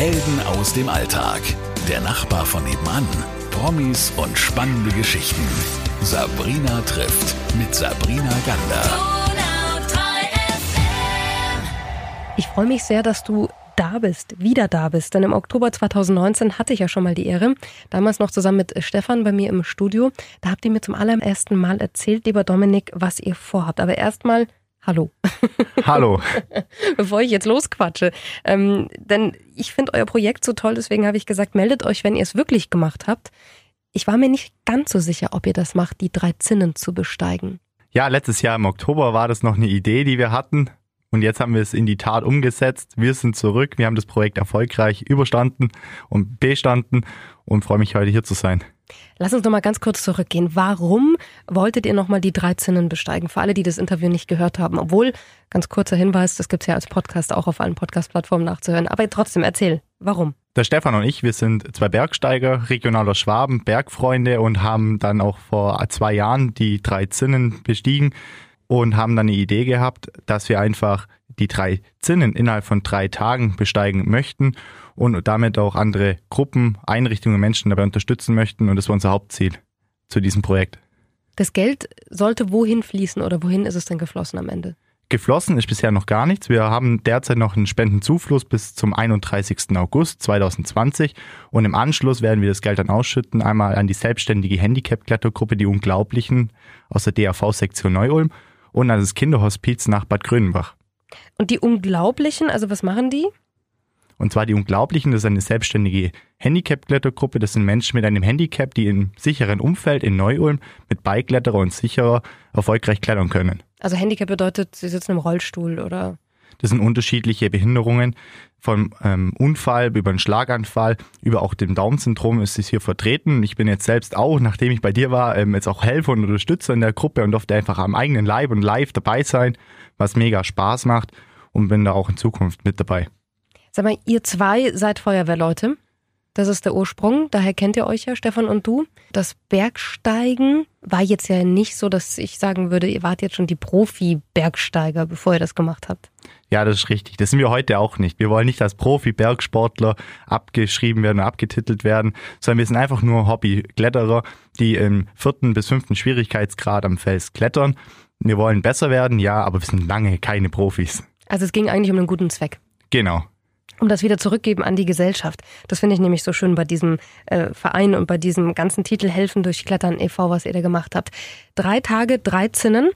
Helden aus dem Alltag. Der Nachbar von nebenan. Promis und spannende Geschichten. Sabrina trifft mit Sabrina Gander. Ich freue mich sehr, dass du da bist, wieder da bist. Denn im Oktober 2019 hatte ich ja schon mal die Ehre, damals noch zusammen mit Stefan bei mir im Studio. Da habt ihr mir zum allerersten Mal erzählt, lieber Dominik, was ihr vorhabt. Aber erstmal Hallo. Hallo. Bevor ich jetzt losquatsche. Ähm, denn ich finde euer Projekt so toll, deswegen habe ich gesagt, meldet euch, wenn ihr es wirklich gemacht habt. Ich war mir nicht ganz so sicher, ob ihr das macht, die drei Zinnen zu besteigen. Ja, letztes Jahr im Oktober war das noch eine Idee, die wir hatten. Und jetzt haben wir es in die Tat umgesetzt. Wir sind zurück. Wir haben das Projekt erfolgreich überstanden und bestanden und freue mich heute hier zu sein. Lass uns noch mal ganz kurz zurückgehen. Warum wolltet ihr noch mal die 13 besteigen? Für alle, die das Interview nicht gehört haben. Obwohl, ganz kurzer Hinweis, das gibt's ja als Podcast auch auf allen Podcast-Plattformen nachzuhören. Aber trotzdem, erzähl, warum? Der Stefan und ich, wir sind zwei Bergsteiger, regionaler Schwaben, Bergfreunde und haben dann auch vor zwei Jahren die drei Zinnen bestiegen und haben dann eine Idee gehabt, dass wir einfach die drei Zinnen innerhalb von drei Tagen besteigen möchten und damit auch andere Gruppen, Einrichtungen, Menschen dabei unterstützen möchten. Und das war unser Hauptziel zu diesem Projekt. Das Geld sollte wohin fließen oder wohin ist es denn geflossen am Ende? Geflossen ist bisher noch gar nichts. Wir haben derzeit noch einen Spendenzufluss bis zum 31. August 2020 und im Anschluss werden wir das Geld dann ausschütten, einmal an die selbstständige Handicap-Klettergruppe Die Unglaublichen aus der DAV-Sektion Neu-Ulm und an das Kinderhospiz nach Bad Grönenbach. Und die Unglaublichen, also was machen die? Und zwar die Unglaublichen, das ist eine selbstständige Handicap-Klettergruppe. Das sind Menschen mit einem Handicap, die im sicheren Umfeld in Neu-Ulm mit Beikletterer und sicherer erfolgreich klettern können. Also Handicap bedeutet, sie sitzen im Rollstuhl oder? Das sind unterschiedliche Behinderungen. Vom ähm, Unfall über einen Schlaganfall über auch dem Down-Syndrom ist es hier vertreten. Ich bin jetzt selbst auch, nachdem ich bei dir war, ähm, jetzt auch Helfer und Unterstützer in der Gruppe und durfte einfach am eigenen Leib und live dabei sein, was mega Spaß macht und bin da auch in Zukunft mit dabei. Sag mal, ihr zwei seid Feuerwehrleute. Das ist der Ursprung, daher kennt ihr euch ja, Stefan und du. Das Bergsteigen war jetzt ja nicht so, dass ich sagen würde, ihr wart jetzt schon die Profi-Bergsteiger, bevor ihr das gemacht habt. Ja, das ist richtig. Das sind wir heute auch nicht. Wir wollen nicht als Profi-Bergsportler abgeschrieben werden, abgetitelt werden, sondern wir sind einfach nur Hobby-Kletterer, die im vierten bis fünften Schwierigkeitsgrad am Fels klettern. Wir wollen besser werden, ja, aber wir sind lange keine Profis. Also es ging eigentlich um einen guten Zweck. Genau um das wieder zurückgeben an die Gesellschaft. Das finde ich nämlich so schön bei diesem äh, Verein und bei diesem ganzen Titel Helfen durch Klettern e.V., was ihr da gemacht habt. Drei Tage, drei Zinnen.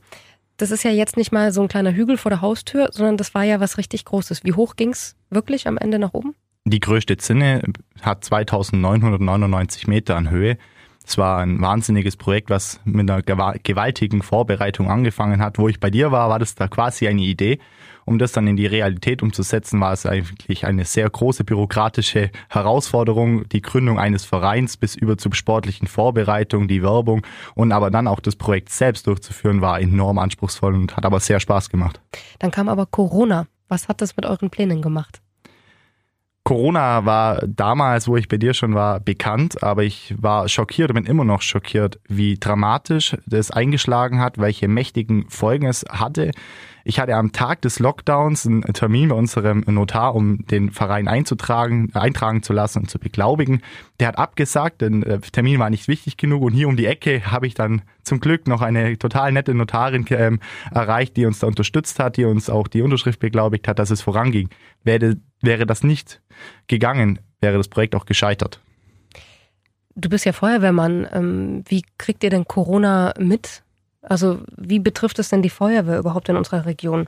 Das ist ja jetzt nicht mal so ein kleiner Hügel vor der Haustür, sondern das war ja was richtig Großes. Wie hoch ging's wirklich am Ende nach oben? Die größte Zinne hat 2999 Meter an Höhe. Es war ein wahnsinniges Projekt, was mit einer gewaltigen Vorbereitung angefangen hat. Wo ich bei dir war, war das da quasi eine Idee. Um das dann in die Realität umzusetzen, war es eigentlich eine sehr große bürokratische Herausforderung. Die Gründung eines Vereins bis über zur sportlichen Vorbereitung, die Werbung und aber dann auch das Projekt selbst durchzuführen, war enorm anspruchsvoll und hat aber sehr Spaß gemacht. Dann kam aber Corona. Was hat das mit euren Plänen gemacht? Corona war damals, wo ich bei dir schon war, bekannt, aber ich war schockiert und bin immer noch schockiert, wie dramatisch das eingeschlagen hat, welche mächtigen Folgen es hatte. Ich hatte am Tag des Lockdowns einen Termin bei unserem Notar, um den Verein einzutragen, eintragen zu lassen und zu beglaubigen. Der hat abgesagt, denn der Termin war nicht wichtig genug und hier um die Ecke habe ich dann zum Glück noch eine total nette Notarin ähm, erreicht, die uns da unterstützt hat, die uns auch die Unterschrift beglaubigt hat, dass es voranging. Wäre, wäre das nicht gegangen, wäre das Projekt auch gescheitert. Du bist ja Feuerwehrmann. Ähm, wie kriegt ihr denn Corona mit? Also wie betrifft es denn die Feuerwehr überhaupt in unserer Region?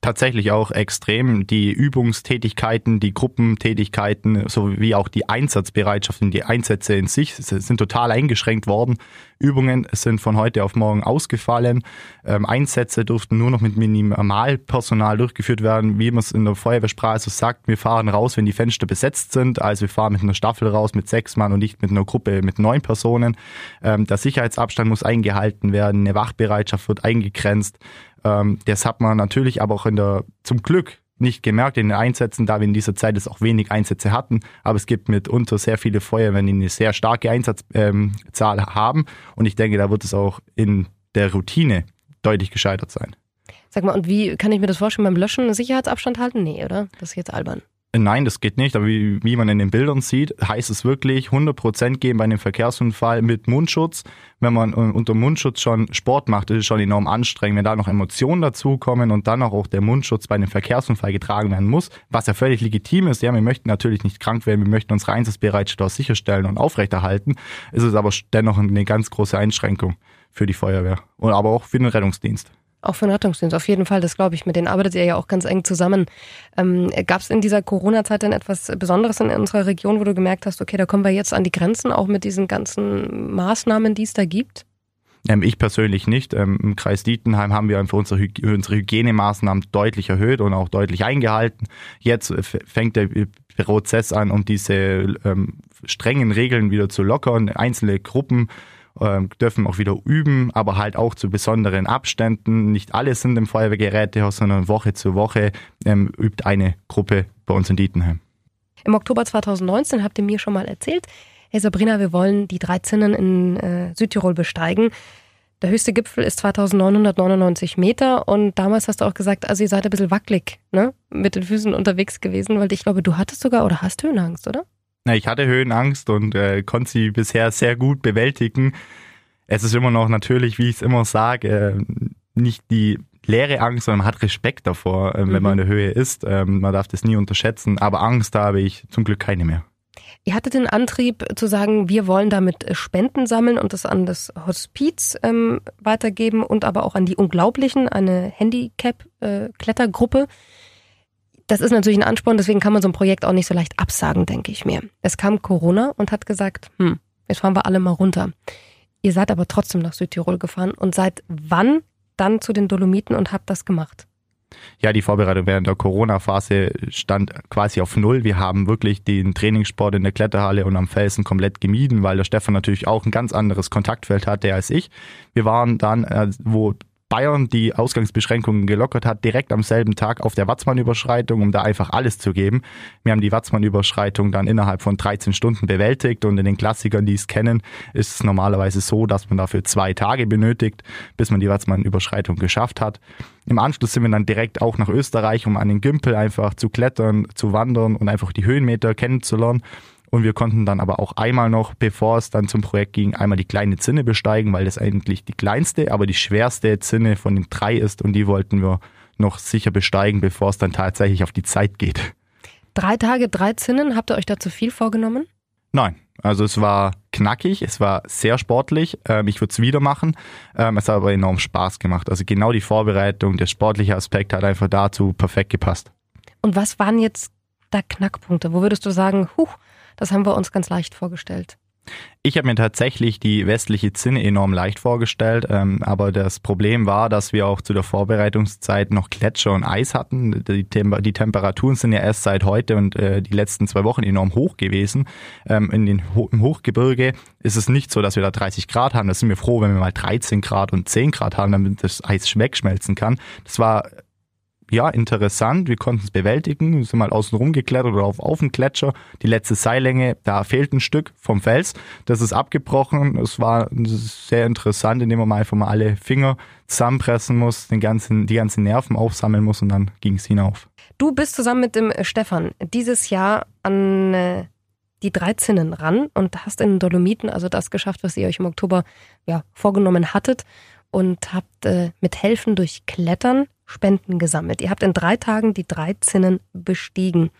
tatsächlich auch extrem. Die Übungstätigkeiten, die Gruppentätigkeiten sowie auch die Einsatzbereitschaft und die Einsätze in sich sind total eingeschränkt worden. Übungen sind von heute auf morgen ausgefallen. Ähm, Einsätze durften nur noch mit Minimalpersonal durchgeführt werden, wie man es in der Feuerwehrsprache so sagt. Wir fahren raus, wenn die Fenster besetzt sind. Also wir fahren mit einer Staffel raus mit sechs Mann und nicht mit einer Gruppe mit neun Personen. Ähm, der Sicherheitsabstand muss eingehalten werden. Eine Wachbereitschaft wird eingegrenzt. Ähm, das hat man natürlich aber auch in der, zum Glück nicht gemerkt in den Einsätzen, da wir in dieser Zeit es auch wenig Einsätze hatten. Aber es gibt mitunter sehr viele Feuerwehren, die eine sehr starke Einsatzzahl ähm, haben. Und ich denke, da wird es auch in der Routine deutlich gescheitert sein. Sag mal, und wie kann ich mir das vorstellen beim Löschen? Sicherheitsabstand halten? Nee, oder? Das ist jetzt albern. Nein, das geht nicht, aber wie, wie man in den Bildern sieht, heißt es wirklich 100% geben bei einem Verkehrsunfall mit Mundschutz. Wenn man unter Mundschutz schon Sport macht, ist es schon enorm anstrengend. Wenn da noch Emotionen dazukommen und dann auch der Mundschutz bei einem Verkehrsunfall getragen werden muss, was ja völlig legitim ist. Ja, wir möchten natürlich nicht krank werden, wir möchten unsere Einsatzbereitschaft auch sicherstellen und aufrechterhalten. Ist es aber dennoch eine ganz große Einschränkung für die Feuerwehr und aber auch für den Rettungsdienst. Auch für den Rettungsdienst, auf jeden Fall, das glaube ich. Mit denen arbeitet ihr ja auch ganz eng zusammen. Ähm, Gab es in dieser Corona-Zeit denn etwas Besonderes in unserer Region, wo du gemerkt hast, okay, da kommen wir jetzt an die Grenzen, auch mit diesen ganzen Maßnahmen, die es da gibt? Ähm, ich persönlich nicht. Ähm, Im Kreis Dietenheim haben wir einfach unsere, Hyg unsere Hygienemaßnahmen deutlich erhöht und auch deutlich eingehalten. Jetzt fängt der Prozess an, um diese ähm, strengen Regeln wieder zu lockern. Einzelne Gruppen ähm, dürfen auch wieder üben, aber halt auch zu besonderen Abständen. Nicht alle sind im Feuerwehrgerätehaus, sondern Woche zu Woche ähm, übt eine Gruppe bei uns in Dietenheim. Im Oktober 2019 habt ihr mir schon mal erzählt, hey Sabrina, wir wollen die drei Zinnen in äh, Südtirol besteigen. Der höchste Gipfel ist 2999 Meter und damals hast du auch gesagt, also ihr seid ein bisschen wackelig, ne? Mit den Füßen unterwegs gewesen, weil ich glaube, du hattest sogar oder hast Höhenangst, oder? Na, ich hatte Höhenangst und äh, konnte sie bisher sehr gut bewältigen. Es ist immer noch natürlich, wie ich es immer sage, äh, nicht die leere Angst, sondern man hat Respekt davor, äh, wenn mhm. man in der Höhe ist. Ähm, man darf das nie unterschätzen, aber Angst habe ich zum Glück keine mehr. Ihr hattet den Antrieb zu sagen, wir wollen damit Spenden sammeln und das an das Hospiz ähm, weitergeben und aber auch an die Unglaublichen, eine Handicap-Klettergruppe. Äh, das ist natürlich ein Ansporn, deswegen kann man so ein Projekt auch nicht so leicht absagen, denke ich mir. Es kam Corona und hat gesagt, hm, jetzt fahren wir alle mal runter. Ihr seid aber trotzdem nach Südtirol gefahren und seid wann dann zu den Dolomiten und habt das gemacht? Ja, die Vorbereitung während der Corona-Phase stand quasi auf Null. Wir haben wirklich den Trainingssport in der Kletterhalle und am Felsen komplett gemieden, weil der Stefan natürlich auch ein ganz anderes Kontaktfeld hatte als ich. Wir waren dann, äh, wo Bayern die Ausgangsbeschränkungen gelockert hat, direkt am selben Tag auf der Watzmann-Überschreitung, um da einfach alles zu geben. Wir haben die Watzmann-Überschreitung dann innerhalb von 13 Stunden bewältigt und in den Klassikern, die es kennen, ist es normalerweise so, dass man dafür zwei Tage benötigt, bis man die Watzmann-Überschreitung geschafft hat. Im Anschluss sind wir dann direkt auch nach Österreich, um an den Gümpel einfach zu klettern, zu wandern und einfach die Höhenmeter kennenzulernen. Und wir konnten dann aber auch einmal noch, bevor es dann zum Projekt ging, einmal die kleine Zinne besteigen, weil das eigentlich die kleinste, aber die schwerste Zinne von den drei ist und die wollten wir noch sicher besteigen, bevor es dann tatsächlich auf die Zeit geht. Drei Tage, drei Zinnen, habt ihr euch da zu viel vorgenommen? Nein, also es war knackig, es war sehr sportlich. Ähm, ich würde es wieder machen. Ähm, es hat aber enorm Spaß gemacht. Also genau die Vorbereitung, der sportliche Aspekt hat einfach dazu perfekt gepasst. Und was waren jetzt da Knackpunkte? Wo würdest du sagen, huch, das haben wir uns ganz leicht vorgestellt. Ich habe mir tatsächlich die westliche Zinne enorm leicht vorgestellt, ähm, aber das Problem war, dass wir auch zu der Vorbereitungszeit noch Gletscher und Eis hatten. Die, Tem die Temperaturen sind ja erst seit heute und äh, die letzten zwei Wochen enorm hoch gewesen. Ähm, in den Ho Im Hochgebirge ist es nicht so, dass wir da 30 Grad haben. Da sind wir froh, wenn wir mal 13 Grad und 10 Grad haben, damit das Eis wegschmelzen kann. Das war ja, interessant. Wir konnten es bewältigen. Wir sind mal außen rum geklettert oder auf, auf den Gletscher. Die letzte Seillänge, da fehlt ein Stück vom Fels. Das ist abgebrochen. Es war sehr interessant, indem man mal einfach mal alle Finger zusammenpressen muss, den ganzen, die ganzen Nerven aufsammeln muss und dann ging es hinauf. Du bist zusammen mit dem Stefan dieses Jahr an äh, die drei Zinnen ran und hast in den Dolomiten also das geschafft, was ihr euch im Oktober ja, vorgenommen hattet und habt äh, mit Helfen durch Klettern Spenden gesammelt. Ihr habt in drei Tagen die drei Zinnen bestiegen.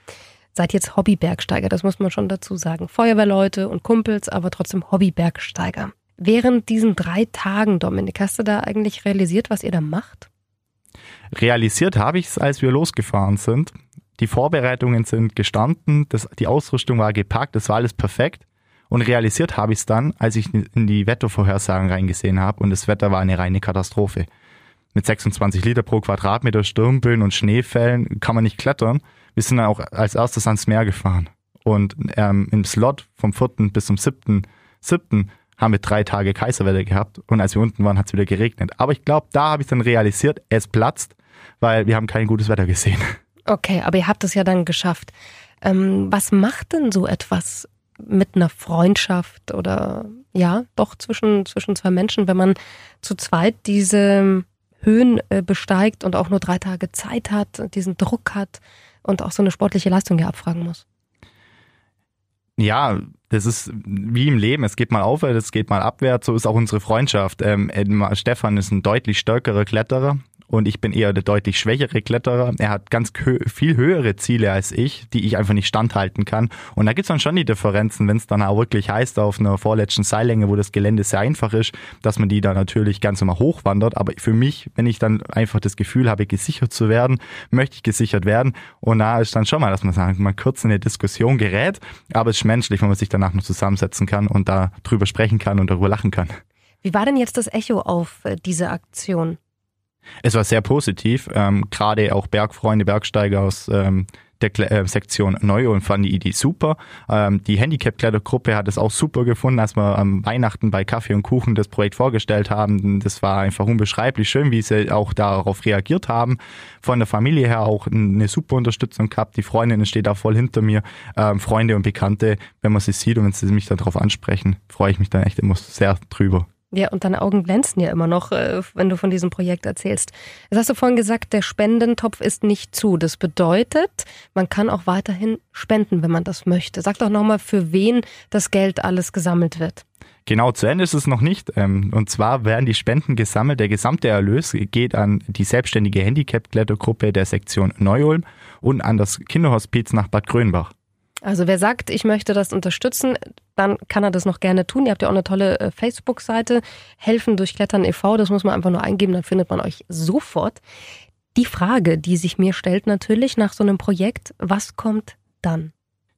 Seid jetzt Hobbybergsteiger, das muss man schon dazu sagen. Feuerwehrleute und Kumpels, aber trotzdem Hobbybergsteiger. Während diesen drei Tagen, Dominik, hast du da eigentlich realisiert, was ihr da macht? Realisiert habe ich es, als wir losgefahren sind. Die Vorbereitungen sind gestanden, das, die Ausrüstung war gepackt, das war alles perfekt. Und realisiert habe ich es dann, als ich in die Wettervorhersagen reingesehen habe und das Wetter war eine reine Katastrophe mit 26 Liter pro Quadratmeter Sturmböen und Schneefällen kann man nicht klettern. Wir sind dann auch als erstes ans Meer gefahren. Und ähm, im Slot vom 4. bis zum 7. 7. haben wir drei Tage Kaiserwetter gehabt und als wir unten waren, hat es wieder geregnet. Aber ich glaube, da habe ich dann realisiert, es platzt, weil wir haben kein gutes Wetter gesehen. Okay, aber ihr habt es ja dann geschafft. Ähm, was macht denn so etwas mit einer Freundschaft oder ja, doch zwischen, zwischen zwei Menschen, wenn man zu zweit diese Höhen äh, besteigt und auch nur drei Tage Zeit hat, diesen Druck hat und auch so eine sportliche Leistung ja abfragen muss. Ja, das ist wie im Leben. Es geht mal aufwärts, es geht mal abwärts. So ist auch unsere Freundschaft. Ähm, Stefan ist ein deutlich stärkerer Kletterer und ich bin eher der deutlich schwächere Kletterer. Er hat ganz viel höhere Ziele als ich, die ich einfach nicht standhalten kann. Und da gibt's dann schon die Differenzen, wenn es dann auch wirklich heißt, auf einer vorletzten Seillänge, wo das Gelände sehr einfach ist, dass man die da natürlich ganz immer hochwandert. Aber für mich, wenn ich dann einfach das Gefühl habe, gesichert zu werden, möchte ich gesichert werden. Und da ist dann schon mal, dass man sagt, man kurz in eine Diskussion gerät, aber es ist menschlich, wenn man sich danach noch zusammensetzen kann und da drüber sprechen kann und darüber lachen kann. Wie war denn jetzt das Echo auf äh, diese Aktion? Es war sehr positiv. Ähm, Gerade auch Bergfreunde, Bergsteiger aus ähm, der Kle äh, Sektion Neu-Ulm fanden die Idee super. Ähm, die Handicap-Klettergruppe hat es auch super gefunden, als wir am Weihnachten bei Kaffee und Kuchen das Projekt vorgestellt haben. Das war einfach unbeschreiblich schön, wie sie auch darauf reagiert haben. Von der Familie her auch eine super Unterstützung gehabt. Die Freundin steht da voll hinter mir. Ähm, Freunde und Bekannte, wenn man sie sieht und wenn sie mich darauf ansprechen, freue ich mich dann echt immer sehr drüber. Ja, und deine Augen glänzen ja immer noch, äh, wenn du von diesem Projekt erzählst. Jetzt hast du vorhin gesagt, der Spendentopf ist nicht zu. Das bedeutet, man kann auch weiterhin spenden, wenn man das möchte. Sag doch nochmal, für wen das Geld alles gesammelt wird. Genau, zu Ende ist es noch nicht. Ähm, und zwar werden die Spenden gesammelt. Der gesamte Erlös geht an die selbstständige Handicap-Klettergruppe der Sektion Neu-Ulm und an das Kinderhospiz nach Bad Grönbach. Also wer sagt, ich möchte das unterstützen, dann kann er das noch gerne tun. Ihr habt ja auch eine tolle äh, Facebook-Seite, Helfen durch Klettern e.V., das muss man einfach nur eingeben, dann findet man euch sofort. Die Frage, die sich mir stellt natürlich nach so einem Projekt, was kommt dann?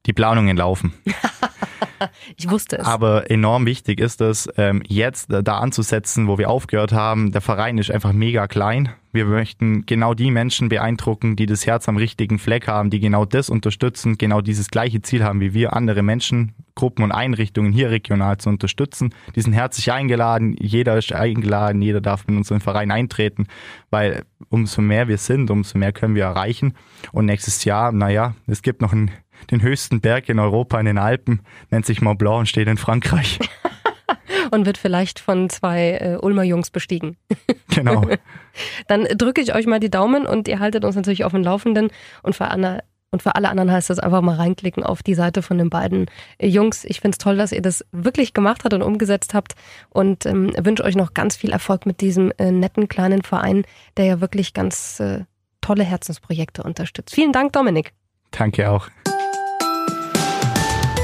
Die Planungen laufen. ich wusste es. Aber enorm wichtig ist es, ähm, jetzt da anzusetzen, wo wir aufgehört haben. Der Verein ist einfach mega klein. Wir möchten genau die Menschen beeindrucken, die das Herz am richtigen Fleck haben, die genau das unterstützen, genau dieses gleiche Ziel haben wie wir, andere Menschen, Gruppen und Einrichtungen hier regional zu unterstützen. Die sind herzlich eingeladen, jeder ist eingeladen, jeder darf in unseren Verein eintreten, weil umso mehr wir sind, umso mehr können wir erreichen. Und nächstes Jahr, naja, es gibt noch einen, den höchsten Berg in Europa in den Alpen, nennt sich Mont Blanc und steht in Frankreich. und wird vielleicht von zwei äh, Ulmer Jungs bestiegen. Genau. Dann drücke ich euch mal die Daumen und ihr haltet uns natürlich auf dem Laufenden und für Anna und für alle anderen heißt das einfach mal reinklicken auf die Seite von den beiden äh, Jungs. Ich finde es toll, dass ihr das wirklich gemacht habt und umgesetzt habt und ähm, wünsche euch noch ganz viel Erfolg mit diesem äh, netten kleinen Verein, der ja wirklich ganz äh, tolle Herzensprojekte unterstützt. Vielen Dank, Dominik. Danke auch.